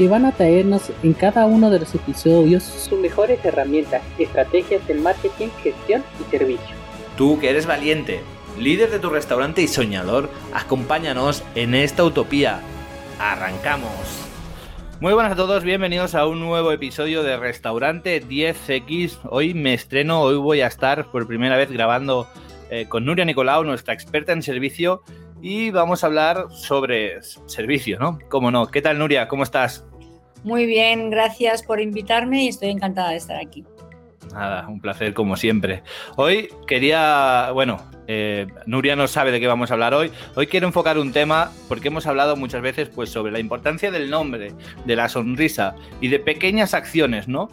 que van a traernos en cada uno de los episodios sus mejores herramientas, estrategias de marketing, gestión y servicio. Tú que eres valiente, líder de tu restaurante y soñador, acompáñanos en esta utopía. Arrancamos. Muy buenas a todos, bienvenidos a un nuevo episodio de Restaurante 10X. Hoy me estreno, hoy voy a estar por primera vez grabando eh, con Nuria Nicolau, nuestra experta en servicio, y vamos a hablar sobre servicio, ¿no? ¿Cómo no? ¿Qué tal, Nuria? ¿Cómo estás? Muy bien, gracias por invitarme y estoy encantada de estar aquí. Nada, un placer como siempre. Hoy quería, bueno, eh, Nuria no sabe de qué vamos a hablar hoy. Hoy quiero enfocar un tema porque hemos hablado muchas veces pues, sobre la importancia del nombre, de la sonrisa y de pequeñas acciones, ¿no?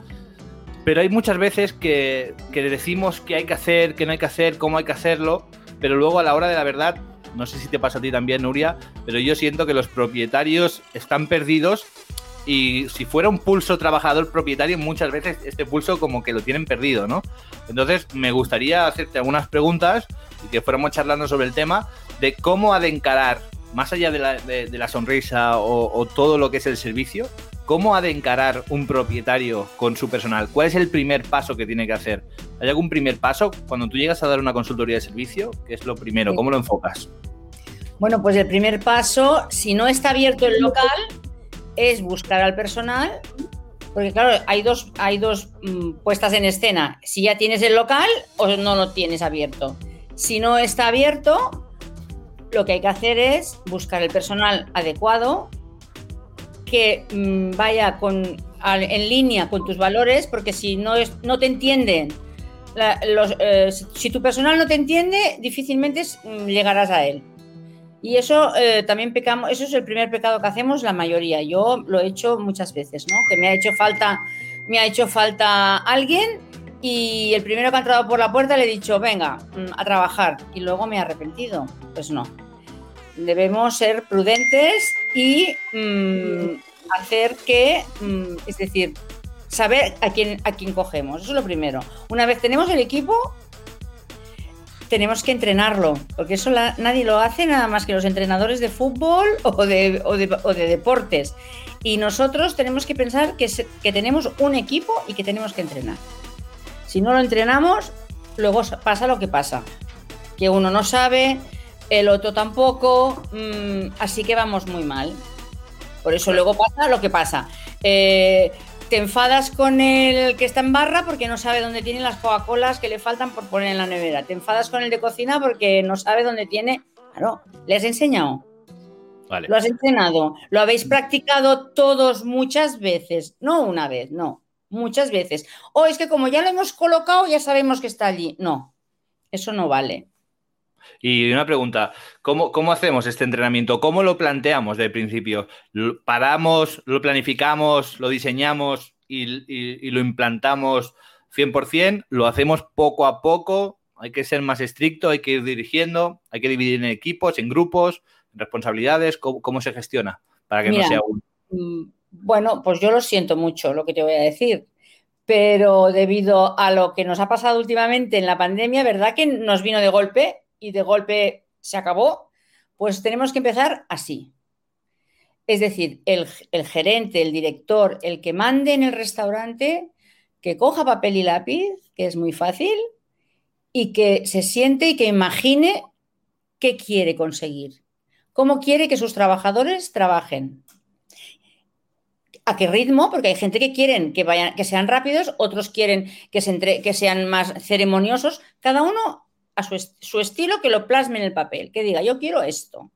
Pero hay muchas veces que, que decimos qué hay que hacer, qué no hay que hacer, cómo hay que hacerlo, pero luego a la hora de la verdad, no sé si te pasa a ti también, Nuria, pero yo siento que los propietarios están perdidos y si fuera un pulso trabajador propietario, muchas veces este pulso como que lo tienen perdido, ¿no? Entonces me gustaría hacerte algunas preguntas y que fuéramos charlando sobre el tema de cómo ha de encarar, más allá de la, sonrisa o, todo lo que es el servicio, cómo ha de encarar un propietario con su personal. ¿Cuál es el primer paso que tiene que hacer? ¿Hay algún primer paso cuando tú llegas a dar una consultoría de servicio? ¿Qué es lo primero? ¿Cómo lo enfocas? Bueno, pues el primer paso, si no está abierto el local, es buscar al personal, porque claro, hay dos, hay dos mm, puestas en escena. Si ya tienes el local o no lo tienes abierto. Si no está abierto, lo que hay que hacer es buscar el personal adecuado que mm, vaya con, en línea con tus valores, porque si no, es, no te entienden, eh, si tu personal no te entiende, difícilmente mm, llegarás a él. Y eso eh, también pecamos, eso es el primer pecado que hacemos la mayoría. Yo lo he hecho muchas veces, ¿no? Que me ha hecho falta, me ha hecho falta alguien y el primero que ha entrado por la puerta le he dicho, venga, mm, a trabajar. Y luego me he arrepentido. Pues no. Debemos ser prudentes y mm, hacer que, mm, es decir, saber a quién, a quién cogemos. Eso es lo primero. Una vez tenemos el equipo, tenemos que entrenarlo, porque eso nadie lo hace nada más que los entrenadores de fútbol o de, o de, deportes. Y nosotros tenemos que pensar que, que tenemos un equipo y que tenemos que entrenar. Si no lo entrenamos, luego pasa lo que pasa, que uno no sabe, el otro tampoco, mm, así que vamos muy mal. Por eso luego pasa lo que pasa. Eh, te enfadas con el que está en barra porque no sabe dónde tiene las Coca-Colas que le faltan por poner en la nevera. Te enfadas con el de cocina porque no sabe dónde tiene. Claro, le has enseñado. Lo has entrenado. Lo habéis practicado todos muchas veces. No una vez, no. Muchas veces. O es que como ya lo hemos colocado, ya sabemos que está allí. No, eso no vale. Y una pregunta, ¿cómo, ¿cómo, hacemos este entrenamiento? ¿Cómo lo planteamos de principio? ¿Paramos, lo planificamos, lo diseñamos y, lo implantamos 100%? ¿Lo hacemos poco a poco? ¿Hay que ser más estricto? ¿Hay que ir dirigiendo? ¿Hay que dividir en equipos, en grupos, en responsabilidades? ¿Cómo, se gestiona? Para que no sea un... Mm, bueno, pues yo lo siento mucho lo que te voy a decir pero debido a lo que nos ha pasado últimamente en la pandemia, ¿verdad que nos vino de golpe? Y de golpe se acabó, pues tenemos que empezar así. Es decir, el, gerente, el director, el que mande en el restaurante, que coja papel y lápiz, que es muy fácil, y que se siente y que imagine qué quiere conseguir, cómo quiere que sus trabajadores trabajen. ¿A qué ritmo? Porque hay gente que quieren que, vayan, que sean rápidos, otros quieren que, se que sean más ceremoniosos. Cada uno a su, estilo que lo plasme en el papel, que diga, yo quiero esto,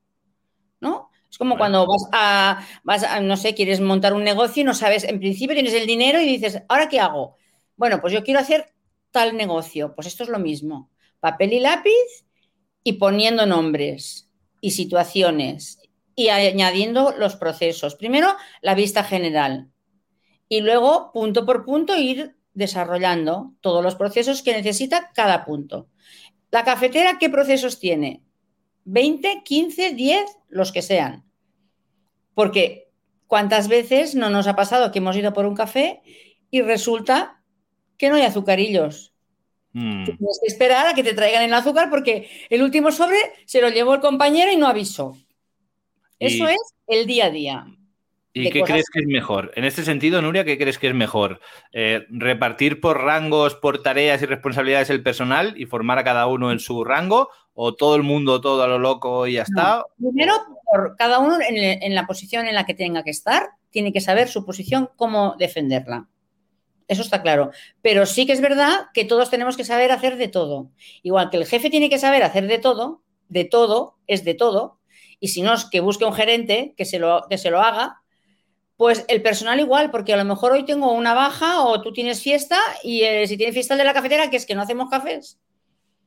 ¿no? Es como cuando vas a, vas a, no sé, quieres montar un negocio y no sabes, en principio tienes el dinero y dices, ¿ahora qué hago? Bueno, pues yo quiero hacer tal negocio. Pues esto es lo mismo. Papel y lápiz y poniendo nombres y situaciones y añadiendo los procesos. Primero, la vista general y luego, punto por punto, ir desarrollando todos los procesos que necesita cada punto. La cafetera, ¿qué procesos tiene? 20, 15, 10, los que sean. Porque ¿cuántas veces no nos ha pasado que hemos ido por un café y resulta que no hay azucarillos? Mm. Tienes que esperar a que te traigan el azúcar porque el último sobre se lo llevó el compañero y no avisó. Eso Y- es el día a día. ¿Y qué crees que es mejor? En este sentido, Nuria, ¿qué crees que es mejor? Eh, ¿Repartir por rangos, por tareas y responsabilidades el personal y formar a cada uno en su rango? ¿O todo el mundo, todo a lo loco y ya está? Primero, por cada uno en, el- en la posición en la que tenga que estar, tiene que saber su posición, cómo defenderla. Eso está claro. Pero sí que es verdad que todos tenemos que saber hacer de todo. Igual que el jefe tiene que saber hacer de todo, de todo es de todo, y si no es que busque un gerente que se lo, que se lo haga, pues el personal igual, porque a lo mejor hoy tengo una baja o tú tienes fiesta y eh, si tienes fiesta el de la cafetera, que es que no hacemos cafés.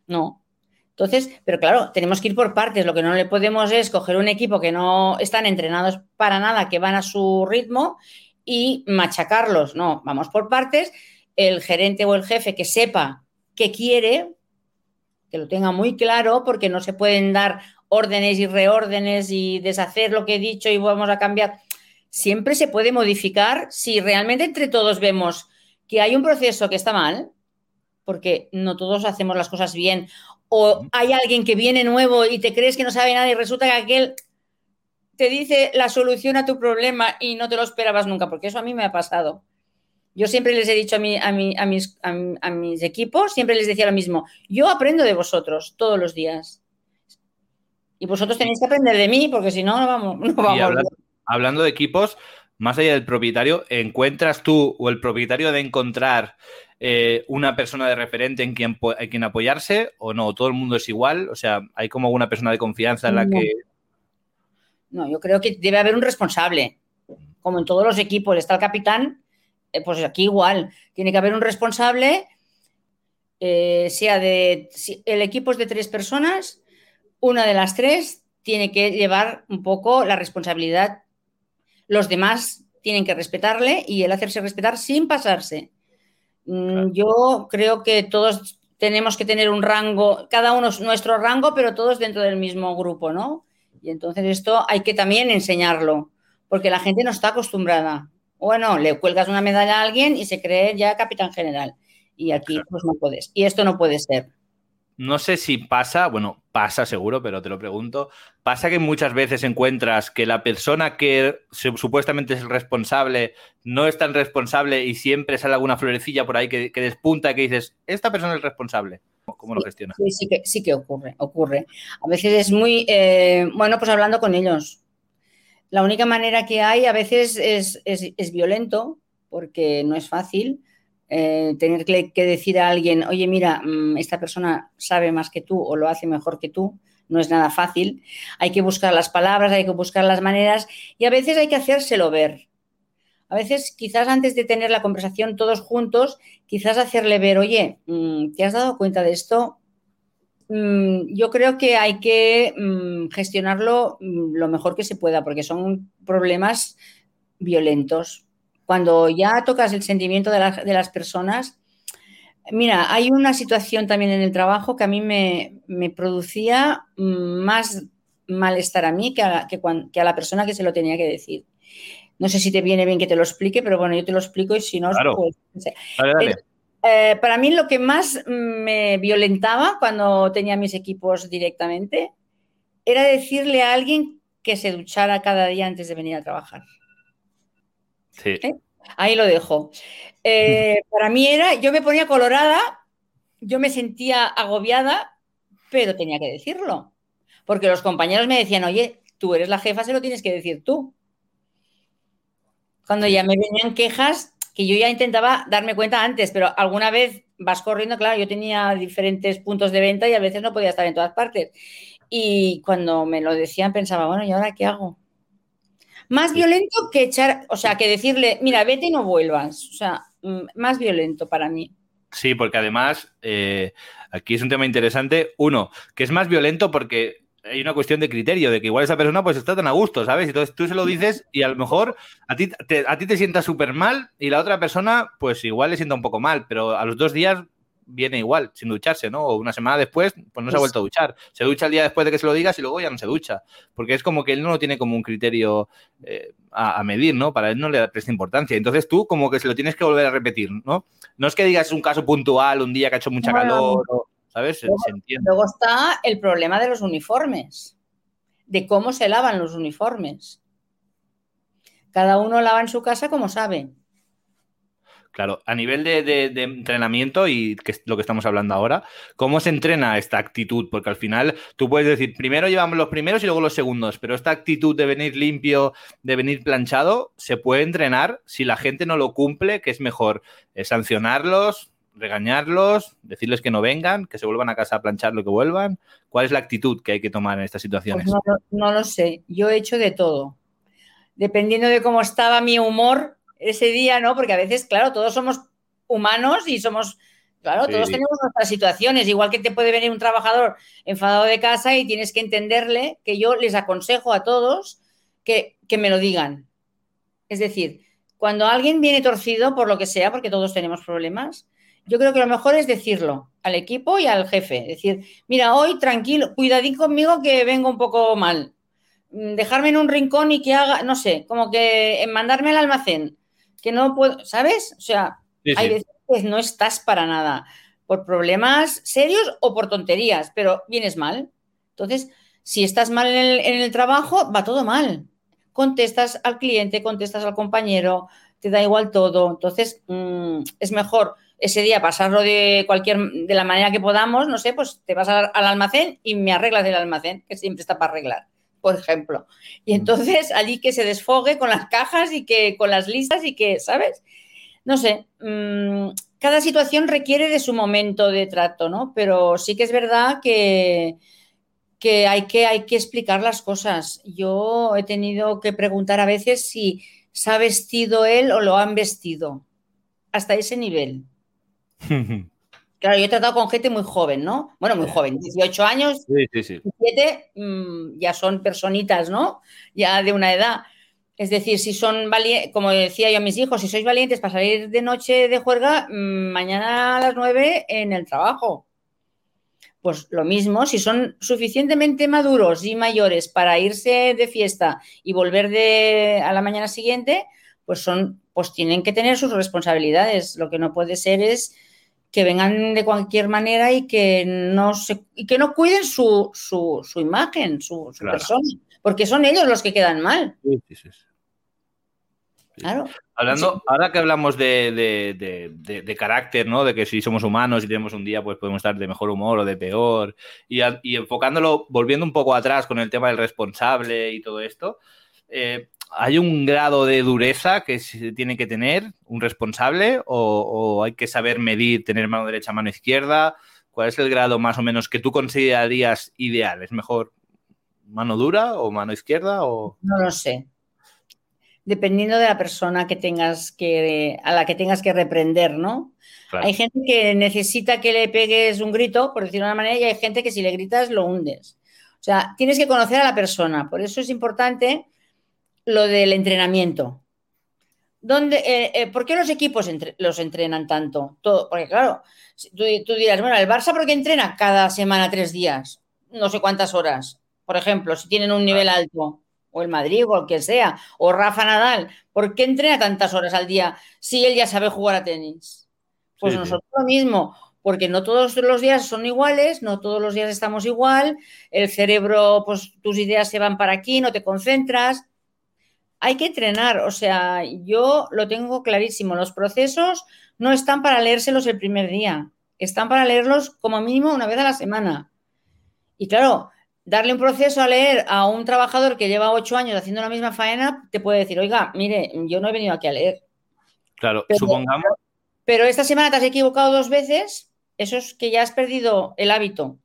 No. Entonces, pero claro, tenemos que ir por partes. Lo que no le podemos es coger un equipo que no están entrenados para nada, que van a su ritmo y machacarlos. No, vamos por partes. El gerente o el jefe que sepa qué quiere, que lo tenga muy claro, porque no se pueden dar órdenes y reórdenes y deshacer lo que he dicho y vamos a cambiar. Siempre se puede modificar si realmente entre todos vemos que hay un proceso que está mal, porque no todos hacemos las cosas bien, o hay alguien que viene nuevo y te crees que no sabe nada y resulta que aquel te dice la solución a tu problema y no te lo esperabas nunca, porque eso a mí me ha pasado. Yo siempre les he dicho a, mi- a, mi- a mis, a mi- a mis equipos, siempre les decía lo mismo, yo aprendo de vosotros todos los días. Y vosotros tenéis que aprender de mí, porque si no, no vamos, no Y vamos hablando. Hablando de equipos, más allá del propietario, ¿encuentras tú o el propietario de encontrar eh, una persona de referente en quien, en quien apoyarse o no? ¿Todo el mundo es igual? O sea, ¿hay como una persona de confianza en la No. que... No, yo creo que debe haber un responsable. Como en todos los equipos está el capitán, eh, pues aquí igual. Tiene que haber un responsable, eh, sea de. Si el equipo es de tres personas, una de las tres tiene que llevar un poco la responsabilidad. Los demás tienen que respetarle y él hacerse respetar sin pasarse. Mm, Claro. Yo creo que todos tenemos que tener un rango, cada uno es nuestro rango, pero todos dentro del mismo grupo, ¿no? Y entonces esto hay que también enseñarlo, porque la gente no está acostumbrada. Bueno, le cuelgas una medalla a alguien y se cree ya capitán general. Y aquí pues no puedes. Y esto no puede ser. No sé si pasa, bueno, pasa seguro, pero te lo pregunto. ¿Pasa que muchas veces encuentras que la persona que su- supuestamente es el responsable no es tan responsable y siempre sale alguna florecilla por ahí que, que despunta y que dices, esta persona es responsable? ¿Cómo lo gestionas? Sí, sí que, sí que ocurre, ocurre. A veces es muy, eh, bueno, pues hablando con ellos. La única manera que hay a veces es, es- es violento, porque no es fácil eh, tener que, decir a alguien, oye, mira, mm, esta persona sabe más que tú o lo hace mejor que tú. No es nada fácil. Hay que buscar las palabras, hay que buscar las maneras y a veces hay que hacérselo ver. A veces, quizás antes de tener la conversación todos juntos, quizás hacerle ver, oye, mm, ¿te has dado cuenta de esto? Mm, Yo creo que hay que gestionarlo lo mejor que se pueda, porque son problemas violentos. Cuando ya tocas el sentimiento de, la- de las personas, mira, hay una situación también en el trabajo que a mí me, me producía más malestar a mí que a, la, que a la persona que se lo tenía que decir. No sé si te viene bien que te lo explique, pero bueno, yo te lo explico y si no, Claro. pues no sé. Dale, dale. Eh, para mí lo que más me violentaba cuando tenía mis equipos directamente era decirle a alguien que se duchara cada día antes de venir a trabajar. Sí. Ahí lo dejo. Eh, para mí era, yo me ponía colorada, yo me sentía agobiada, pero tenía que decirlo. Porque los compañeros me decían, oye, tú eres la jefa, se lo tienes que decir tú. Cuando ya me venían quejas, que yo ya intentaba darme cuenta antes, pero alguna vez vas corriendo, claro, yo tenía diferentes puntos de venta y a veces no podía estar en todas partes. Y cuando me lo decían pensaba, bueno, ¿y ahora qué hago? Más Sí. violento que echar, o sea, que decirle, mira, vete y no vuelvas. O sea, mm, más violento para mí. Sí, porque además eh, aquí es un tema interesante. Uno, que es más violento porque hay una cuestión de criterio, de que igual esa persona pues está tan a gusto, ¿sabes? Entonces tú se lo dices y a lo mejor a ti te, a ti te sienta súper mal y la otra persona pues igual le sienta un poco mal, pero a los dos días viene igual, sin ducharse, ¿no? O una semana después, pues no se ha vuelto a duchar. Se ducha el día después de que se lo digas y luego ya no se ducha. Porque es como que él no lo tiene como un criterio eh, a, a medir, ¿no? Para él no le presta importancia. Entonces tú como que se lo tienes que volver a repetir, ¿no? No es que digas un caso puntual, un día que ha hecho mucha Bueno, calor, o- ¿sabes? Se, luego- se entiende. Luego está el problema de los uniformes, de cómo se lavan los uniformes. Cada uno lava en su casa como sabe. Claro, a nivel de, entrenamiento y que es lo que estamos hablando ahora, ¿cómo se entrena esta actitud? Porque al final tú puedes decir, primero llevamos los primeros y luego los segundos, pero esta actitud de venir limpio, de venir planchado, se puede entrenar si la gente no lo cumple, que es mejor eh, sancionarlos, regañarlos, decirles que no vengan, que se vuelvan a casa a planchar lo que vuelvan. ¿Cuál es la actitud que hay que tomar en estas situaciones? Pues no, no lo sé, yo he hecho de todo. Dependiendo de cómo estaba mi humor ese día, ¿no? Porque a veces, claro, todos somos humanos y somos, claro, Sí. todos tenemos nuestras situaciones, igual que te puede venir un trabajador enfadado de casa y tienes que entenderle que yo les aconsejo a todos que, que me lo digan. Es decir, cuando alguien viene torcido por lo que sea, porque todos tenemos problemas, yo creo que lo mejor es decirlo al equipo y al jefe. Decir, mira, hoy tranquilo, cuidadín conmigo que vengo un poco mal. Mm, Dejarme en un rincón y que haga, no sé, como que en mandarme al almacén, que no puedo, ¿sabes? O sea, Sí, hay veces que no estás para nada, por problemas serios o por tonterías, pero vienes mal. Entonces, si estás mal en el, en el trabajo, va todo mal. Contestas al cliente, contestas al compañero, te da igual todo. Entonces, mm, es mejor ese día pasarlo de cualquier, de la manera que podamos, no sé, pues te vas al, al almacén y me arreglas el almacén, que siempre está para arreglar, por ejemplo. Y entonces allí que se desfogue con las cajas y que con las listas y que, ¿sabes? No sé, mm, cada situación requiere de su momento de trato, ¿no? Pero sí que es verdad que, que, hay, que hay que explicar las cosas. Yo he tenido que preguntar a veces si se ha vestido él o lo han vestido. Hasta ese nivel. Claro, yo he tratado con gente muy joven, ¿no? Bueno, muy joven, 18 años, sí, sí, sí. 17, mm, ya son personitas, ¿no? Ya de una edad. Es decir, si son valientes, como decía yo a mis hijos, si sois valientes para salir de noche de juerga, mm, mañana a las 9 en el trabajo. Pues lo mismo, si son suficientemente maduros y mayores para irse de fiesta y volver de, a la mañana siguiente, pues son, pues tienen que tener sus responsabilidades. Lo que no puede ser es que vengan de cualquier manera y que no se, y que no cuiden su, su, su imagen, su, su Claro. persona, porque son ellos los que quedan mal. Sí, sí, sí. Claro. Hablando, ahora que hablamos de, de- de- carácter, ¿no? De que si somos humanos y tenemos un día, pues podemos estar de mejor humor o de peor. Y, a- y enfocándolo, volviendo un poco atrás con el tema del responsable y todo esto, eh, ¿hay un grado de dureza que se tiene que tener un responsable? O, o hay que saber medir, tener mano derecha, mano izquierda? ¿Cuál es el grado más o menos que tú considerarías ideal? ¿Es mejor mano dura o mano izquierda? O... No lo sé. Dependiendo de la persona que tengas que, a la que tengas que reprender, ¿no? Claro. Hay gente que necesita que le pegues un grito, por decirlo de una manera, y hay gente que si le gritas lo hundes. O sea, tienes que conocer a la persona. Por eso es importante lo del entrenamiento. ¿Dónde, eh, eh, ¿Por qué los equipos entre- los entrenan tanto? Todo, porque claro, tú, tú dirás, bueno, el Barça ¿por qué entrena cada semana tres días? No sé cuántas horas. Por ejemplo, si tienen un nivel alto, o el Madrid, o el que sea, o Rafa Nadal, ¿por qué entrena tantas horas al día si él ya sabe jugar a tenis? Pues Sí, sí. nosotros lo mismo, porque no todos los días son iguales, no todos los días estamos igual, el cerebro, pues tus ideas se van para aquí, no te concentras. Hay que entrenar, o sea, yo lo tengo clarísimo, los procesos no están para leérselos el primer día, están para leerlos como mínimo una vez a la semana. Y claro, darle un proceso a leer a un trabajador que lleva ocho años haciendo la misma faena, te puede decir, oiga, mire, yo no he venido aquí a leer, Claro, Pero- supongamos. pero esta semana te has equivocado dos veces, eso es que ya has perdido el hábito.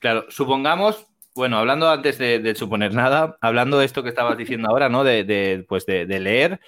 Claro, supongamos, bueno, hablando antes de, de suponer nada, hablando de esto que estabas diciendo ahora, ¿no? De, de, pues de, de leer,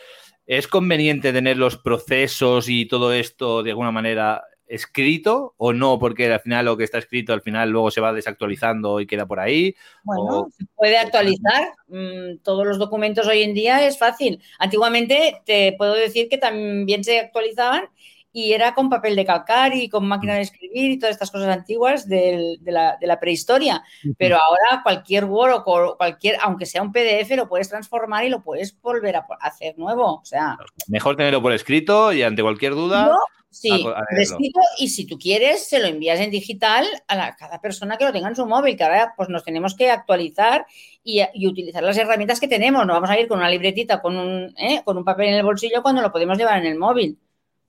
¿es conveniente tener los procesos y todo esto de alguna manera escrito o no? Porque al final lo que está escrito al final luego se va desactualizando y queda por ahí. Bueno, se puede actualizar. Mm, todos los documentos hoy en día es fácil. Antiguamente te puedo decir que también se actualizaban y era con papel de calcar y con máquina de escribir y todas estas cosas antiguas de, la, prehistoria. Pero ahora cualquier Word o cualquier, aunque sea un PDF, lo puedes transformar y lo puedes volver a hacer nuevo. O sea, mejor tenerlo por escrito y ante cualquier duda. sí, por escrito y si tú quieres, se lo envías en digital a, cada persona que lo tenga en su móvil, que ahora pues nos tenemos que actualizar y, utilizar las herramientas que tenemos. No vamos a ir con una libretita, con un, ¿eh? con un papel en el bolsillo cuando lo podemos llevar en el móvil.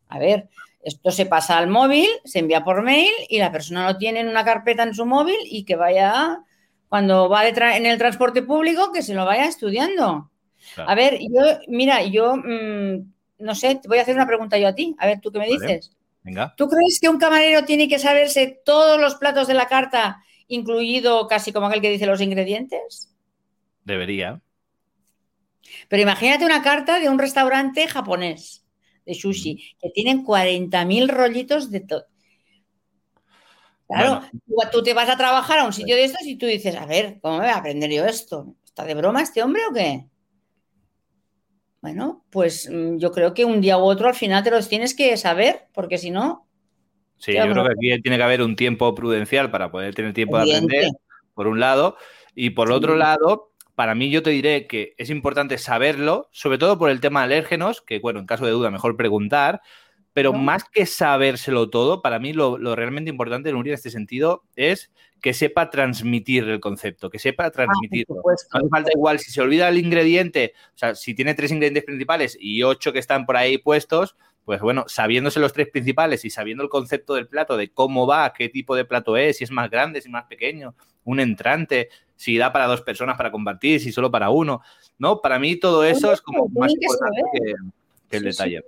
A ver, esto se pasa al móvil, se envía por mail y la persona lo tiene en una carpeta en su móvil y que vaya, cuando va en el transporte público, que se lo vaya estudiando. A ver, yo, mira, yo, mm, no sé, te voy a hacer una pregunta yo a ti. A ver, ¿tú qué me dices? Venga. ¿Tú crees que un camarero tiene que saberse todos los platos de la carta, incluido casi como aquel que dice los ingredientes? Debería. Pero imagínate una carta de un restaurante japonés de sushi, que tienen 40.000 rollitos de todo. Claro, tú te vas a trabajar a un sitio de estos y tú dices, a ver, ¿cómo me voy a aprender yo esto? ¿Está de broma este hombre o qué? Bueno, pues mm, yo creo que un día u otro al final te los tienes que saber, porque si no... Sí, yo creo que aquí tiene que haber un tiempo prudencial para poder tener tiempo de aprender, por un lado, y por otro lado, para mí yo te diré que es importante saberlo, sobre todo por el tema de alérgenos, que bueno, en caso de duda mejor preguntar, pero más que sabérselo todo, para mí lo, realmente importante, Nuria, en este sentido, es que sepa transmitir el concepto, que sepa ah, transmitirlo. no hace falta igual, si se olvida el ingrediente, o sea, si tiene tres ingredientes principales y ocho que están por ahí puestos, pues bueno, sabiéndose los tres principales y sabiendo el concepto del plato, de cómo va, qué tipo de plato es, si es más grande, si es más pequeño, un entrante, si da para dos personas para compartir, si solo para uno. No, para mí todo eso es como más importante que, el detalle.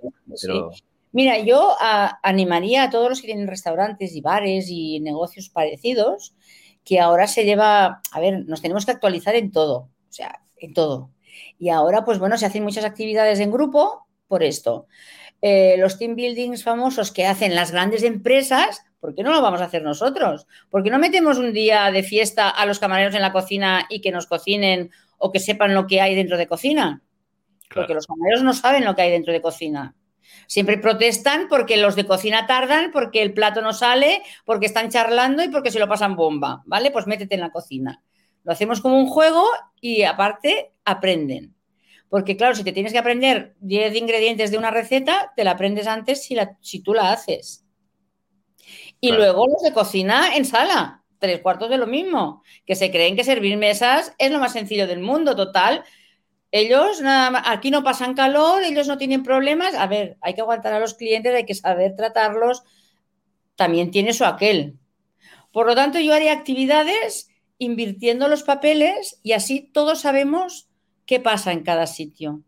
Mira, yo animaría a todos los que tienen restaurantes y bares y negocios parecidos que ahora se lleva, a ver, nos tenemos que actualizar en todo, o sea, en todo. Y ahora, pues bueno, se hacen muchas actividades en grupo por esto. Eh, los team buildings famosos que hacen las grandes empresas, ¿por qué no lo vamos a hacer nosotros? ¿Por qué no metemos un día de fiesta a los camareros en la cocina y que nos cocinen o que sepan lo que hay dentro de cocina? Porque los camareros no saben lo que hay dentro de cocina. Siempre protestan porque los de cocina tardan, porque el plato no sale, porque están charlando y porque se lo pasan bomba, ¿vale? Pues métete en la cocina. Lo hacemos como un juego y aparte aprenden. Porque claro, si te tienes que aprender 10 ingredientes de una receta, te la aprendes antes si, la, si tú la haces. Y luego los de cocina en sala, tres cuartos de lo mismo, que se creen que servir mesas es lo más sencillo del mundo, total. Ellos nada más, aquí no pasan calor, ellos no tienen problemas. A ver, hay que aguantar a los clientes, hay que saber tratarlos. También tiene su aquel. Por lo tanto, yo haría actividades invirtiendo los papeles y así todos sabemos qué pasa en cada sitio.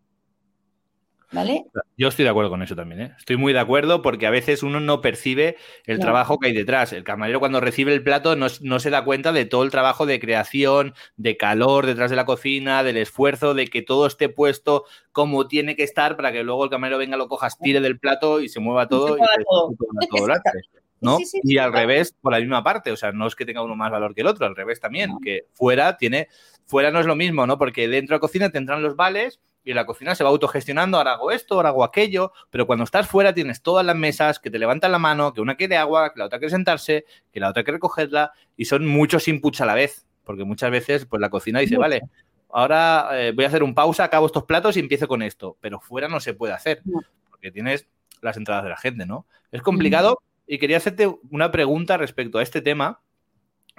¿Vale? Yo estoy de acuerdo con eso también, ¿eh? Estoy muy de acuerdo porque a veces uno no percibe el trabajo que hay detrás. El camarero cuando recibe el plato no, se da cuenta de todo el trabajo de creación, de calor detrás de la cocina, del esfuerzo, de que todo esté puesto como tiene que estar para que luego el camarero venga, lo cojas, tire del plato y se mueva todo. ¿no? y al revés, por la misma parte, o sea, no es que tenga uno más valor que el otro, al revés también, que fuera tiene, fuera no es lo mismo, ¿no? Porque dentro de la cocina tendrán los vales y la cocina se va autogestionando, ahora hago esto, ahora hago aquello, pero cuando estás fuera tienes todas las mesas que te levantan la mano, que una quiere agua, que la otra quiere sentarse, que la otra quiere recogerla, y son muchos inputs a la vez, porque muchas veces pues la cocina dice, vale, ahora eh, voy a hacer un pausa, acabo estos platos y empiezo con esto, pero fuera no se puede hacer, porque tienes las entradas de la gente, ¿no? Es complicado y quería hacerte una pregunta respecto a este tema,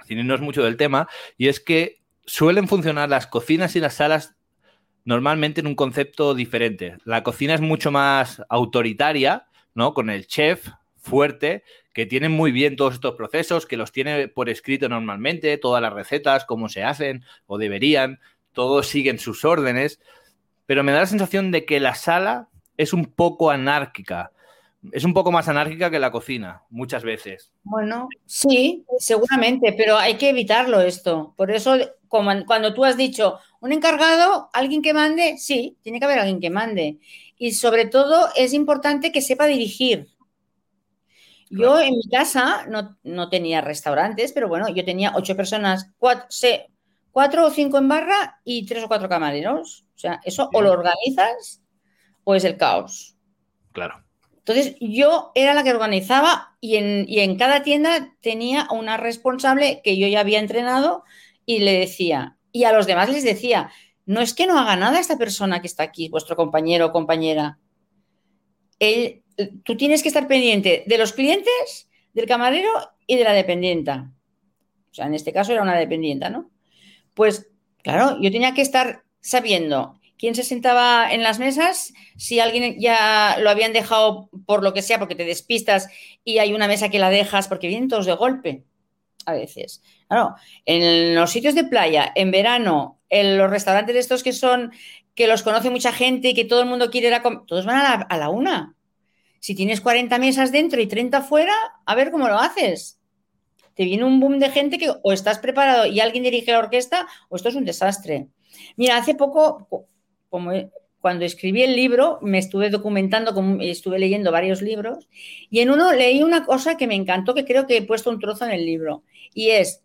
sin irnos mucho del tema, y es que suelen funcionar las cocinas y las salas normalmente en un concepto diferente. La cocina es mucho más autoritaria, ¿no? Con el chef fuerte, que tiene muy bien todos estos procesos, que los tiene por escrito normalmente, todas las recetas, cómo se hacen o deberían, todos siguen sus órdenes, pero me da la sensación de que la sala es un poco anárquica. Es un poco más anárquica que la cocina, muchas veces. Bueno, sí, seguramente, pero hay que evitarlo esto. Por eso, como cuando tú has dicho, un encargado, alguien que mande, sí, tiene que haber alguien que mande. Y sobre todo es importante que sepa dirigir. Yo en mi casa no, no tenía restaurantes, pero bueno, yo tenía ocho personas, cuatro, o cinco en barra y tres o cuatro camareros. O sea, eso o lo organizas o es el caos. Claro. Entonces, yo era la que organizaba y en, y en cada tienda tenía una responsable que yo ya había entrenado y le decía, y a los demás les decía, no es que no haga nada esta persona que está aquí, vuestro compañero o compañera. Él- tú tienes que estar pendiente de los clientes, del camarero y de la dependienta. O sea, en este caso era una dependienta, ¿no? Pues, claro, yo tenía que estar sabiendo quién se sentaba en las mesas, si alguien ya lo habían dejado por lo que sea, porque te despistas y hay una mesa que la dejas porque vienen todos de golpe, a veces. Claro, en los sitios de playa, en verano, en los restaurantes estos que son, que los conoce mucha gente y que todo el mundo quiere ir a comer, todos van a la, a la una. Si tienes 40 mesas dentro y 30 fuera, a ver cómo lo haces. Te viene un boom de gente que o estás preparado y alguien dirige la orquesta o esto es un desastre. Mira, hace poco, co- cuando escribí el libro, me estuve documentando, estuve leyendo varios libros y en uno leí una cosa que me encantó, que creo que he puesto un trozo en el libro, y es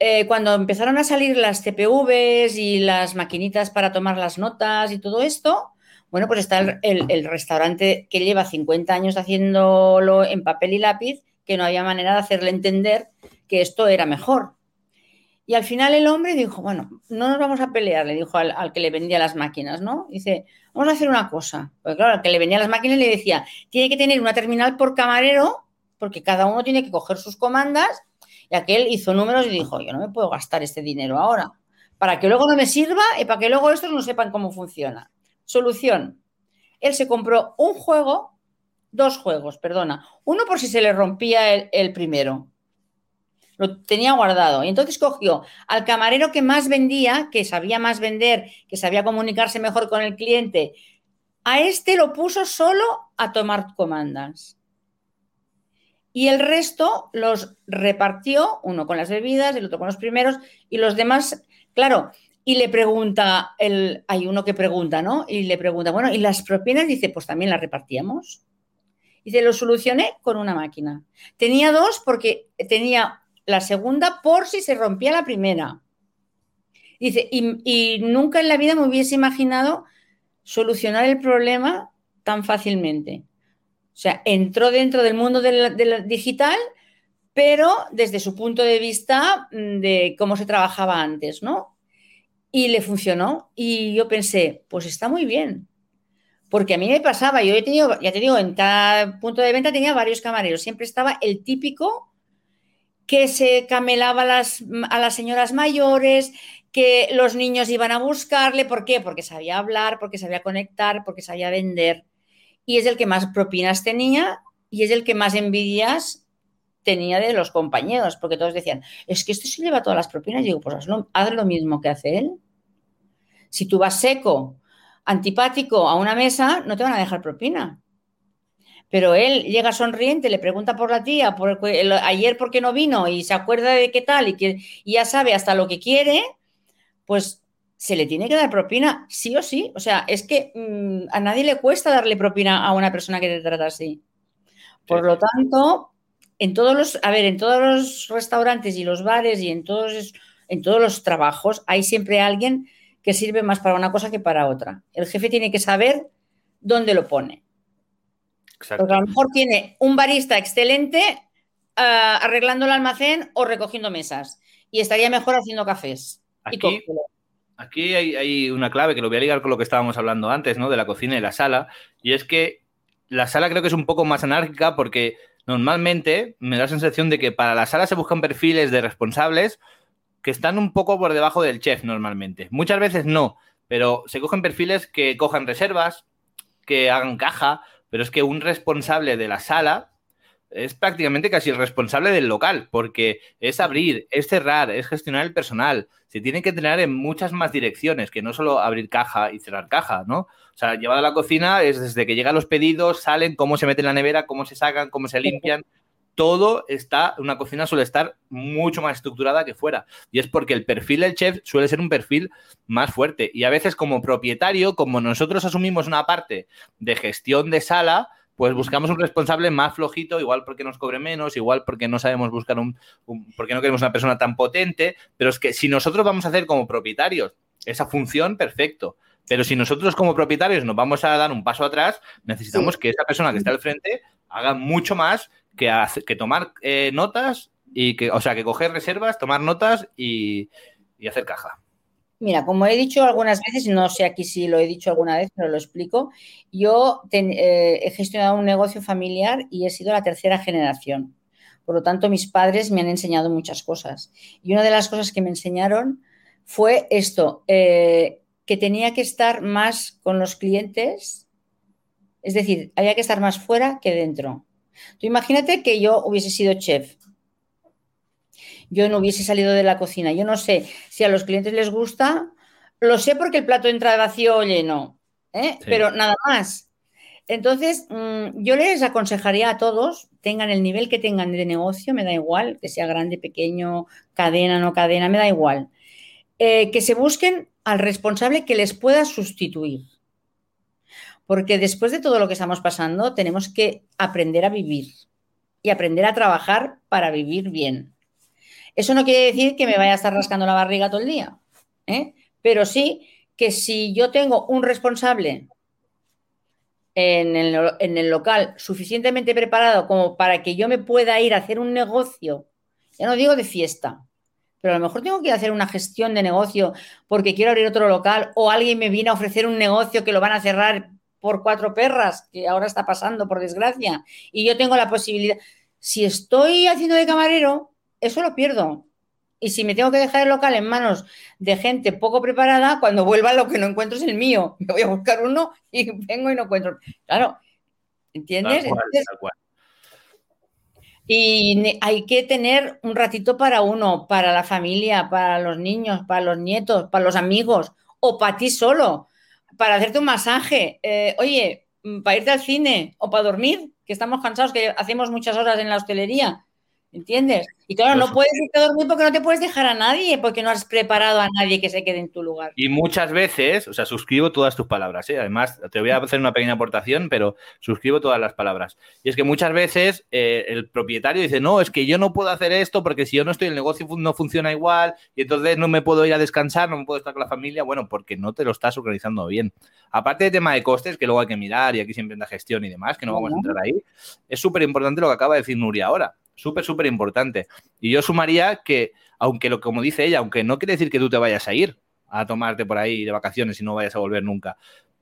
eh, cuando empezaron a salir las CPVs y las maquinitas para tomar las notas y todo esto, bueno, pues está el restaurante que lleva 50 años haciéndolo en papel y lápiz, que no había manera de hacerle entender que esto era mejor. Y al final el hombre dijo, bueno, no nos vamos a pelear, le dijo al, al que le vendía las máquinas, ¿no? Dice, vamos a hacer una cosa. Pues claro, al que le vendía las máquinas le decía, tiene que tener una terminal por camarero, porque cada uno tiene que coger sus comandas, y aquel hizo números y dijo, yo no me puedo gastar este dinero ahora, para que luego no me sirva y para que luego estos no sepan cómo funciona. Solución. Él se compró un juego, dos juegos, perdona. Uno por si se le rompía el, el primero. Lo tenía guardado. Y entonces cogió al camarero que más vendía, que sabía más vender, que sabía comunicarse mejor con el cliente. A este lo puso solo a tomar comandas. Y el resto los repartió, uno con las bebidas, el otro con los primeros, y los demás, claro, y le pregunta, el, hay uno que pregunta, ¿no? Y le pregunta, bueno, ¿y las propinas? Dice, pues también las repartíamos. Dice, lo solucioné con una máquina. Tenía dos porque tenía la segunda por si se rompía la primera. Dice, y, nunca en la vida me hubiese imaginado solucionar el problema tan fácilmente. O sea, entró dentro del mundo del, del digital, pero desde su punto de vista mm, de cómo se trabajaba antes, ¿no? Y le funcionó. Y yo pensé, pues está muy bien. Porque a mí me pasaba, yo he tenido, ya te digo, en cada punto de venta tenía varios camareros. Siempre estaba el típico que se camelaba a las, señoras mayores, que los niños iban a buscarle. ¿Por qué? Porque sabía hablar, porque sabía conectar, porque sabía vender. Y es el que más propinas tenía y es el que más envidias tenía de los compañeros, porque todos decían, es que este se lleva todas las propinas. Y digo, pues haz lo, haz lo mismo que hace él. Si tú vas seco, antipático a una mesa, no te van a dejar propina. Pero él llega sonriente, le pregunta por la tía, por el, ayer por qué no vino y se acuerda de qué tal y, que, y ya sabe hasta lo que quiere, pues se le tiene que dar propina, sí o sí. O sea, es que mmm, a nadie le cuesta darle propina a una persona que te trata así. Por sí. lo tanto, en todos los, a ver, en todos los restaurantes y los bares y en todos, en todos los trabajos hay siempre alguien que sirve más para una cosa que para otra. El jefe tiene que saber dónde lo pone. Exacto. Porque a lo mejor tiene un barista excelente uh, arreglando el almacén o recogiendo mesas y estaría mejor haciendo cafés. Aquí, aquí hay, hay, una clave que lo voy a ligar con lo que estábamos hablando antes, ¿no? De la cocina y la sala. Y es que la sala creo que es un poco más anárquica porque normalmente me da la sensación de que para la sala se buscan perfiles de responsables que están un poco por debajo del chef normalmente. Muchas veces no, pero se cogen perfiles que cojan reservas, que hagan caja, pero es que un responsable de la sala es prácticamente casi el responsable del local, porque es abrir, es cerrar, es gestionar el personal. Se tiene que entrenar en muchas más direcciones, que no solo abrir caja y cerrar caja, ¿no? O sea, llevado a la cocina es desde que llegan los pedidos, salen, cómo se meten en la nevera, cómo se sacan, cómo se limpian. Todo está, una cocina suele estar mucho más estructurada que fuera. Y es porque el perfil del chef suele ser un perfil más fuerte. Y a veces como propietario, como nosotros asumimos una parte de gestión de sala, pues buscamos un responsable más flojito, igual porque nos cobre menos, igual porque no sabemos buscar un, un porque no queremos una persona tan potente, pero es que si nosotros vamos a hacer como propietarios esa función, perfecto. Pero si nosotros como propietarios nos vamos a dar un paso atrás, necesitamos que esa persona que está al frente haga mucho más que, tomar eh, notas y que, o sea, que coger reservas, tomar notas y, y hacer caja. Mira, como he dicho algunas veces, no sé aquí si lo he dicho alguna vez, pero lo explico, yo eh, he gestionado un negocio familiar y he sido la tercera generación. Por lo tanto, mis padres me han enseñado muchas cosas. Y una de las cosas que me enseñaron fue esto, eh, que tenía que estar más con los clientes, es decir, había que estar más fuera que dentro. Tú imagínate que yo hubiese sido chef yo no hubiese salido de la cocina. Yo no sé si a los clientes les gusta, lo sé porque el plato entra vacío o lleno, ¿eh? Sí. pero nada más. Entonces, mm, yo les aconsejaría a todos, tengan el nivel que tengan de negocio, me da igual, que sea grande, pequeño, cadena, no cadena, me da igual, eh, que se busquen al responsable que les pueda sustituir. Porque después de todo lo que estamos pasando, tenemos que aprender a vivir y aprender a trabajar para vivir bien. Eso no quiere decir que me vaya a estar rascando la barriga todo el día, ¿eh? pero sí que si yo tengo un responsable en el, en el local suficientemente preparado como para que yo me pueda ir a hacer un negocio, ya no digo de fiesta, pero a lo mejor tengo que hacer una gestión de negocio porque quiero abrir otro local o alguien me viene a ofrecer un negocio que lo van a cerrar por cuatro perras, que ahora está pasando por desgracia, y yo tengo la posibilidad, si estoy haciendo de camarero, eso lo pierdo. Y si me tengo que dejar el local en manos de gente poco preparada, cuando vuelva lo que no encuentro es el mío. Me voy a buscar uno y vengo y no encuentro. Claro, ¿entiendes? Tal cual, tal cual. y hay que tener un ratito para uno, para la familia, para los niños, para los nietos, para los amigos, o para ti solo, para hacerte un masaje. Eh, oye, mm, para irte al cine o para dormir, que estamos cansados, que hacemos muchas horas en la hostelería. ¿Entiendes? Y claro, no puedes irte a dormir porque no te puedes dejar a nadie, porque no has preparado a nadie que se quede en tu lugar. Y muchas veces, o sea, suscribo todas tus palabras, ¿eh? además te voy a hacer una pequeña aportación, pero suscribo todas las palabras. Y es que muchas veces eh, el propietario dice, no, es que yo no puedo hacer esto porque si yo no estoy, el negocio no funciona igual y entonces no me puedo ir a descansar, no me puedo estar con la familia, bueno, porque no te lo estás organizando bien. Aparte del tema de costes, que luego hay que mirar y aquí siempre entra gestión y demás, que no vamos a entrar ahí, es súper importante lo que acaba de decir Nuria ahora. Súper, súper importante. Y yo sumaría que, aunque lo como dice ella, aunque no quiere decir que tú te vayas a ir a tomarte por ahí de vacaciones y no vayas a volver nunca,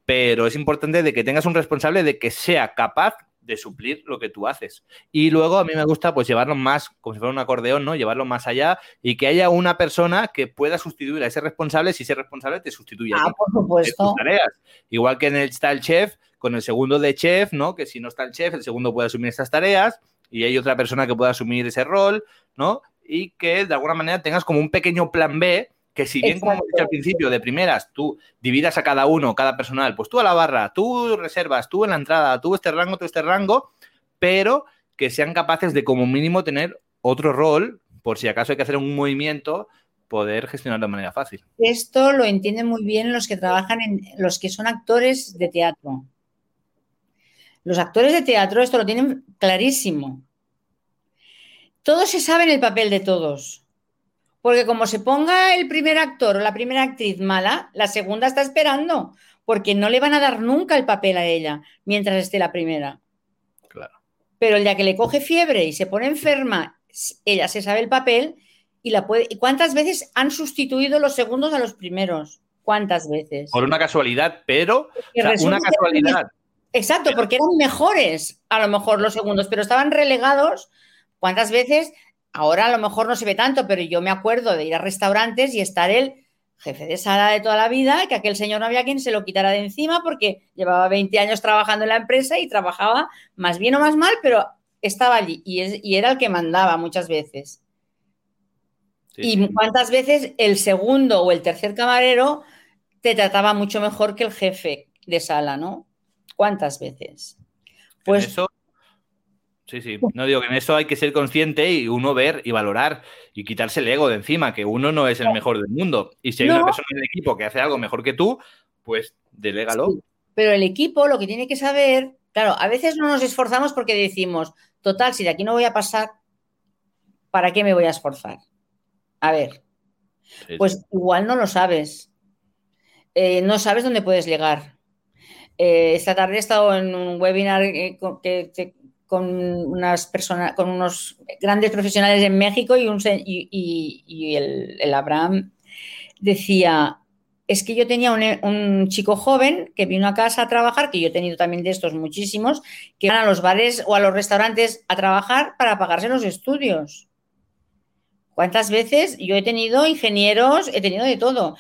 pero es importante de que tengas un responsable de que sea capaz de suplir lo que tú haces. Y luego a mí me gusta pues llevarlo más, como si fuera un acordeón, ¿no? Llevarlo más allá y que haya una persona que pueda sustituir a ese responsable si ese responsable te sustituye a Ah, por supuesto. tareas. Igual que en el está el chef, con el segundo de chef, ¿no? Que si no está el chef, el segundo puede asumir estas tareas y hay otra persona que pueda asumir ese rol, ¿no? Y que de alguna manera tengas como un pequeño plan B, que si bien, como hemos dicho al principio, de primeras, tú dividas a cada uno, cada personal, pues tú a la barra, tú reservas, tú en la entrada, tú este rango, tú este rango, pero que sean capaces de como mínimo tener otro rol, por si acaso hay que hacer un movimiento, poder gestionarlo de manera fácil. Esto lo entienden muy bien los que trabajan en los que son actores de teatro. Los actores de teatro esto lo tienen clarísimo. Todos se saben el papel de todos. Porque como se ponga el primer actor o la primera actriz mala, la segunda está esperando, porque no le van a dar nunca el papel a ella mientras esté la primera. Claro. Pero el día que le coge fiebre y se pone enferma, ella se sabe el papel y la puede. ¿Y cuántas veces han sustituido los segundos a los primeros? ¿Cuántas veces? Por una casualidad, pero o sea, una casualidad. Exacto, porque eran mejores a lo mejor los segundos, pero estaban relegados. ¿Cuántas veces? Ahora a lo mejor no se ve tanto, pero yo me acuerdo de ir a restaurantes y estar el jefe de sala de toda la vida, que aquel señor no había quien se lo quitara de encima porque llevaba 20 años trabajando en la empresa y trabajaba más bien o más mal, pero estaba allí y, es- y era el que mandaba muchas veces. Sí, y cuántas veces el segundo o el tercer camarero te trataba mucho mejor que el jefe de sala, ¿no? ¿Cuántas veces? Pues En eso, sí, sí. No digo que en eso hay que ser consciente y uno ver y valorar y quitarse el ego de encima, que uno no es el mejor del mundo. Y si hay No. una persona en el equipo que hace algo mejor que tú, pues delégalo. Sí, Pero el equipo lo que tiene que saber Claro, a veces no nos esforzamos porque decimos, total, si de aquí no voy a pasar, ¿para qué me voy a esforzar? A ver, Sí, pues igual no lo sabes. Eh, no sabes dónde puedes llegar. Eh, esta tarde he estado en un webinar eh, con, unas personas, con unos grandes profesionales en México y, el Abraham decía, es que yo tenía un, un chico joven que vino a casa a trabajar, que yo he tenido también de estos muchísimos, que van a los bares o a los restaurantes a trabajar para pagarse los estudios. ¿Cuántas veces yo he tenido ingenieros, he tenido de todo?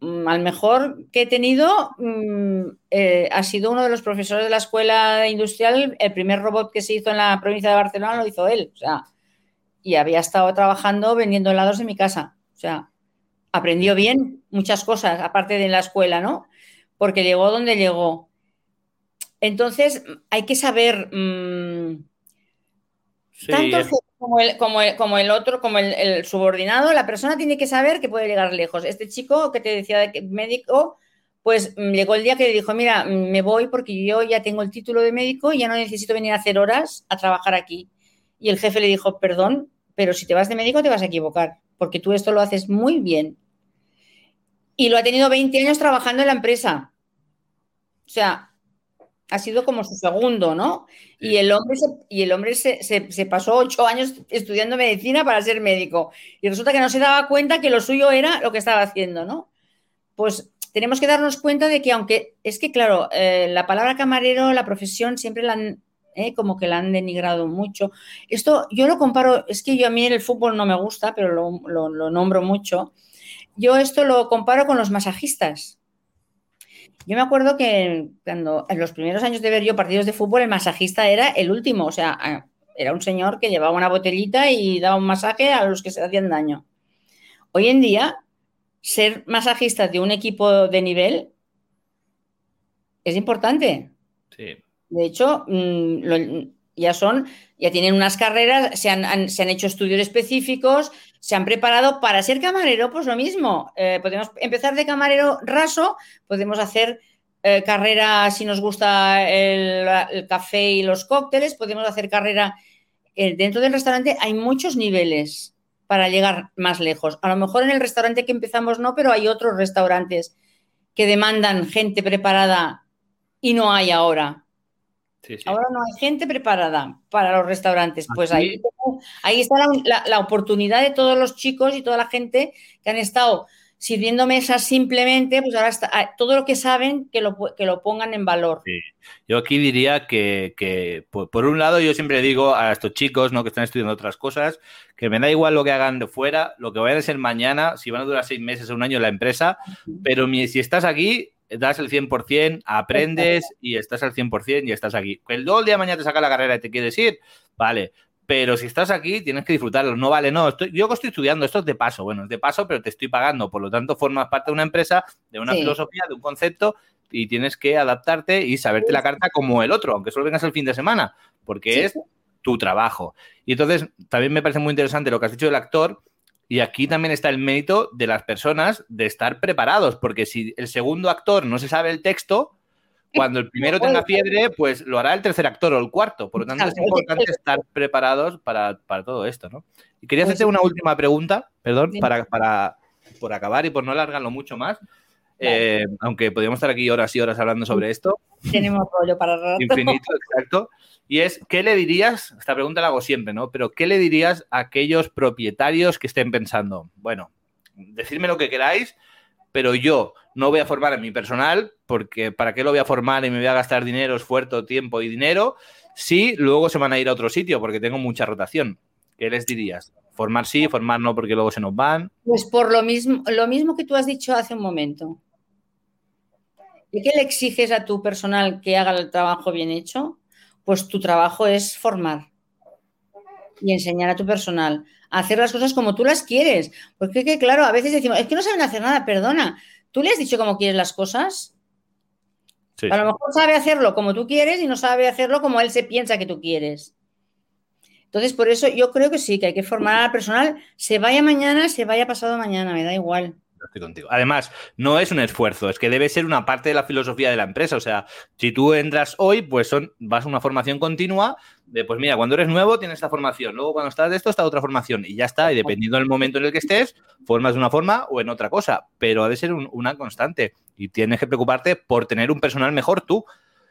Mm, Al mejor que he tenido mm, eh, ha sido uno de los profesores de la escuela industrial. El primer robot que se hizo en la provincia de Barcelona lo hizo él. O sea, y había estado trabajando vendiendo helados en mi casa. O sea, aprendió bien muchas cosas, aparte de la escuela, ¿no? Porque llegó donde llegó. Entonces, hay que saber. mm, Sí, como el, como el, como el otro, como el, subordinado, la persona tiene que saber que puede llegar lejos. Este chico que te decía de que médico, pues mm, llegó el día que le dijo, mira, mm, me voy porque yo ya tengo el título de médico y ya no necesito venir a hacer horas a trabajar aquí. Y el jefe le dijo, perdón, pero si te vas de médico te vas a equivocar, porque tú esto lo haces muy bien. Y lo ha tenido 20 años trabajando en la empresa. O sea, ha sido como su segundo, ¿no? Y el hombre, se, y el hombre se, se- se pasó ocho años estudiando medicina para ser médico. Y resulta que no se daba cuenta que lo suyo era lo que estaba haciendo, ¿no? Pues tenemos que darnos cuenta de que aunque es que, claro, eh, la palabra camarero, la profesión, siempre la han, eh, como que la han denigrado mucho. Esto yo lo comparo, es que yo a mí el fútbol no me gusta, pero lo, lo- lo nombro mucho. Yo esto lo comparo con los masajistas. Yo me acuerdo que cuando en los primeros años de ver yo partidos de fútbol, el masajista era el último, o sea, era un señor que llevaba una botellita y daba un masaje a los que se hacían daño. Hoy en día, ser masajista de un equipo de nivel es importante. sí. De hecho, mm, ya son, ya tienen unas carreras, se han, han- se han hecho estudios específicos, se han preparado para ser camarero, pues lo mismo. Eh, podemos empezar de camarero raso, podemos hacer eh, carrera si nos gusta el, café y los cócteles, podemos hacer carrera eh, dentro del restaurante. Hay muchos niveles para llegar más lejos. A lo mejor en el restaurante que empezamos no, pero hay otros restaurantes que demandan gente preparada y no hay ahora. Sí, sí. Ahora no hay gente preparada para los restaurantes. Pues ahí, ahí está la, la- la oportunidad de todos los chicos y toda la gente que han estado sirviendo mesas simplemente, pues ahora está, ah, todo lo que saben que lo, que lo pongan en valor. Yo aquí diría que, que, por, por un lado, yo siempre digo a estos chicos ¿no? que están estudiando otras cosas, que me da igual lo que hagan de fuera, lo que vayan a ser mañana, si van a durar seis meses o un año en la empresa, pero mi- si estás aquí, das el 100%, aprendes y estás al 100% y estás aquí. Que el día de mañana te saca la carrera y te quieres ir, vale. Pero si estás aquí, tienes que disfrutarlo. No vale, no. Estoy, yo que estoy estudiando, esto es de paso. Bueno, es de paso, pero te estoy pagando. Por lo tanto, formas parte de una empresa, de una Sí. filosofía, de un concepto y tienes que adaptarte y saberte la carta como el otro, aunque solo vengas el fin de semana, porque Sí, es tu trabajo. Y entonces, también me parece muy interesante lo que has dicho del actor. Y aquí también está el mérito de las personas de estar preparados, porque si el segundo actor no se sabe el texto, cuando el primero tenga fiebre, pues lo hará el tercer actor o el cuarto. Por lo tanto, es importante estar preparados para, para todo esto, ¿no? Y quería Pues hacerte una última pregunta, perdón, para, para por acabar y por no alargarlo mucho más. Vale. Eh, aunque podríamos estar aquí horas y horas hablando sobre esto, Tenemos rollo para rato. infinito, exacto. Y es, ¿qué le dirías? Esta pregunta la hago siempre, ¿no? Pero ¿qué le dirías a aquellos propietarios que estén pensando? Bueno, decidme lo que queráis, pero yo no voy a formar a mi personal, porque ¿para qué lo voy a formar y me voy a gastar dinero, esfuerzo, tiempo y dinero? Si luego se van a ir a otro sitio, porque tengo mucha rotación. ¿Qué les dirías? Formar sí, formar no, porque luego se nos van. Pues por lo mismo, lo mismo que tú has dicho hace un momento. ¿Y qué le exiges a tu personal que haga el trabajo bien hecho? Pues tu trabajo es formar y enseñar a tu personal a hacer las cosas como tú las quieres. Porque que, claro, a veces decimos, es que no saben hacer nada, perdona. ¿Tú le has dicho cómo quieres las cosas? Sí. A lo mejor sabe hacerlo como tú quieres y no sabe hacerlo como él se piensa que tú quieres. Entonces, por eso yo creo que sí, que hay que formar al personal, se vaya mañana, se vaya pasado mañana, me da igual. Estoy contigo. Además, no es un esfuerzo, es que debe ser una parte de la filosofía de la empresa. O sea, si tú entras hoy, pues son, vas a una formación continua de, pues mira, cuando eres nuevo tienes esta formación, luego cuando estás de esto está otra formación y ya está. Y dependiendo del momento en el que estés, formas de una forma o en otra cosa, pero ha de ser un- una constante y tienes que preocuparte por tener un personal mejor tú.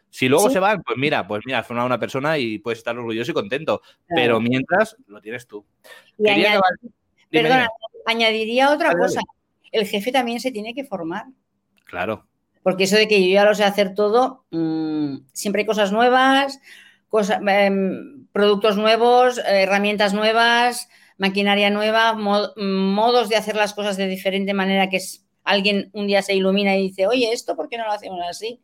Si luego Sí. se van, pues mira, pues mira, has formado una persona y puedes estar orgulloso y contento. Claro. Pero mientras, lo tienes tú. Y acabar- Dime, perdona, dime. añadiría otra cosa. El jefe también se tiene que formar. Claro. Porque eso de que yo ya lo sé hacer todo, mm, siempre hay cosas nuevas, cosa- em, productos nuevos, eh, herramientas nuevas, maquinaria nueva, mo- modos de hacer las cosas de diferente manera que es- alguien un día se ilumina y dice, oye, ¿esto por qué no lo hacemos así?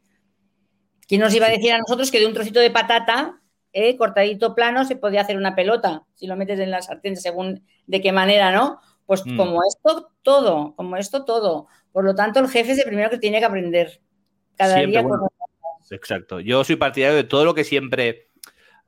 ¿Quién nos iba a decir a nosotros que de un trocito de patata, eh, cortadito plano, se podía hacer una pelota? Si lo metes en la sartén según de qué manera, ¿no? Pues Mm. como esto, todo, como esto, todo. Por lo tanto, el jefe es el primero que tiene que aprender. Cada Siempre, día. bueno, cosas Exacto. Yo soy partidario de todo lo que siempre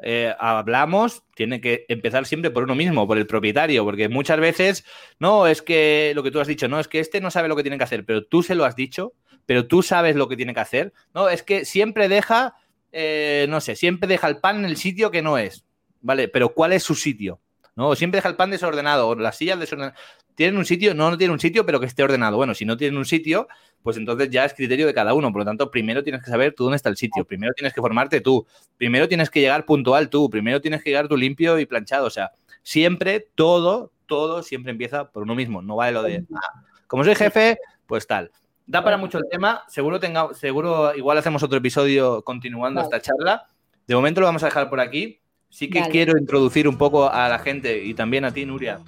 eh, hablamos, tiene que empezar siempre por uno mismo, por el propietario, porque muchas veces, no, es que lo que tú has dicho, no, es que este no sabe lo que tiene que hacer, pero tú se lo has dicho, pero tú sabes lo que tiene que hacer, no, es que siempre deja, eh, no sé, siempre deja el pan en el sitio que no es, ¿vale? Pero ¿cuál es su sitio? ¿No? Siempre deja el pan desordenado, o las sillas desordenadas. ¿Tienen un sitio? No, no tienen un sitio, pero que esté ordenado. Bueno, si no tienen un sitio, pues entonces ya es criterio de cada uno. Por lo tanto, primero tienes que saber tú dónde está el sitio, primero tienes que formarte tú, primero tienes que llegar puntual tú, primero tienes que llegar tú limpio y planchado. O sea, siempre, todo, todo siempre empieza por uno mismo. No vale lo de, ah, como soy jefe, pues tal. Da para mucho el tema. Seguro, tenga, seguro igual hacemos otro episodio continuando Vale. esta charla. De momento lo vamos a dejar por aquí. Sí que quiero introducir un poco a la gente y también a ti, Nuria,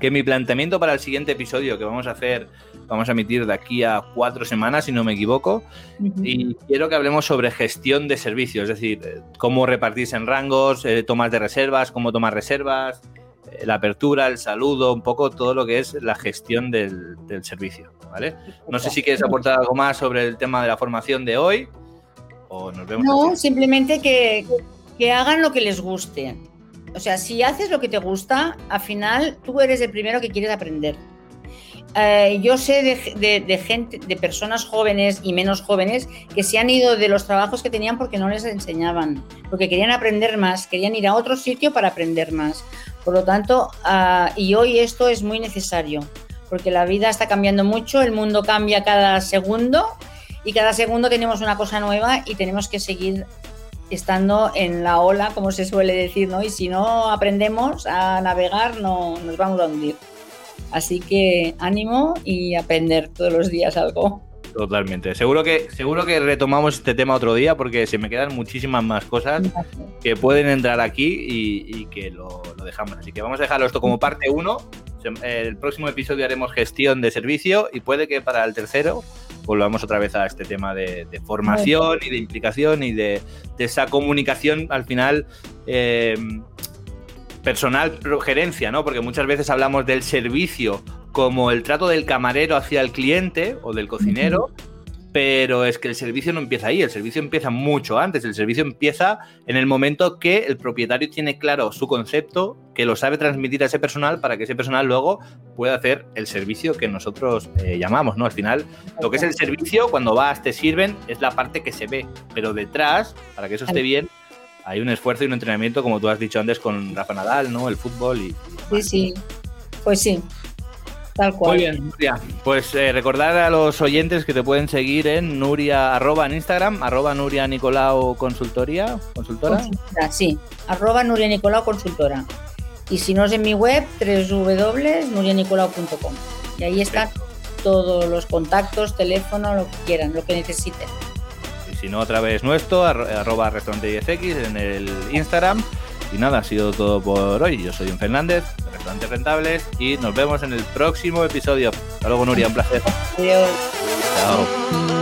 que mi planteamiento para el siguiente episodio que vamos a hacer, vamos a emitir de aquí a cuatro semanas, si no me equivoco, y quiero que hablemos sobre gestión de servicios, es decir, eh, cómo repartirse en rangos, eh, tomas de reservas, cómo tomar reservas, eh, la apertura, el saludo, un poco todo lo que es la gestión del, del servicio, ¿vale? No sé si quieres aportar algo más sobre el tema de la formación de hoy o nos vemos. No, así. simplemente que, que hagan lo que les guste. O sea, si haces lo que te gusta, al final tú eres el primero que quieres aprender. Eh, yo sé de, gente, de personas jóvenes y menos jóvenes que se han ido de los trabajos que tenían porque no les enseñaban, porque querían aprender más, querían ir a otro sitio para aprender más. Por lo tanto, ah, y hoy esto es muy necesario, porque la vida está cambiando mucho, el mundo cambia cada segundo y cada segundo tenemos una cosa nueva y tenemos que seguir estando en la ola, como se suele decir, ¿no? Y si no aprendemos a navegar, no nos vamos a hundir. Así que ánimo y aprender todos los días algo. Totalmente. Seguro que, seguro que retomamos este tema otro día porque se me quedan muchísimas más cosas que pueden entrar aquí y, y que lo, lo dejamos. Así que vamos a dejarlo esto como parte 1. El próximo episodio haremos gestión de servicio y puede que para el tercero volvamos otra vez a este tema de, formación y de implicación y de, esa comunicación al final eh, personal gerencia, ¿no? Porque muchas veces hablamos del servicio como el trato del camarero hacia el cliente o del cocinero, pero es que el servicio no empieza ahí, el servicio empieza mucho antes, el servicio empieza en el momento que el propietario tiene claro su concepto, que lo sabe transmitir a ese personal para que ese personal luego pueda hacer el servicio que nosotros eh, llamamos, ¿no? Al final, lo que es el servicio, cuando vas, te sirven, es la parte que se ve, pero detrás, para que eso esté bien, hay un esfuerzo y un entrenamiento, como tú has dicho antes, con Rafa Nadal, ¿no? El fútbol y... Sí, sí. Pues sí. Tal cual. Muy bien, Nuria. Pues eh, recordar a los oyentes que te pueden seguir en Nuria, arroba en Instagram, arroba Nuria Nicolau Consultoría, consultora. Consultora, sí. Arroba Nuria Nicolau Consultora. Y si no es en mi web, www.nurianicolau.com. Y ahí están todos los contactos, teléfono, lo que quieran, lo que necesiten. Y si no, a través nuestro, arro- arroba restaurante 10X en el Instagram. Y nada, ha sido todo por hoy. Yo soy un Fernández, de Restaurantes Rentables, y nos vemos en el próximo episodio. Hasta luego, Nuria, un placer. Adiós. Chao.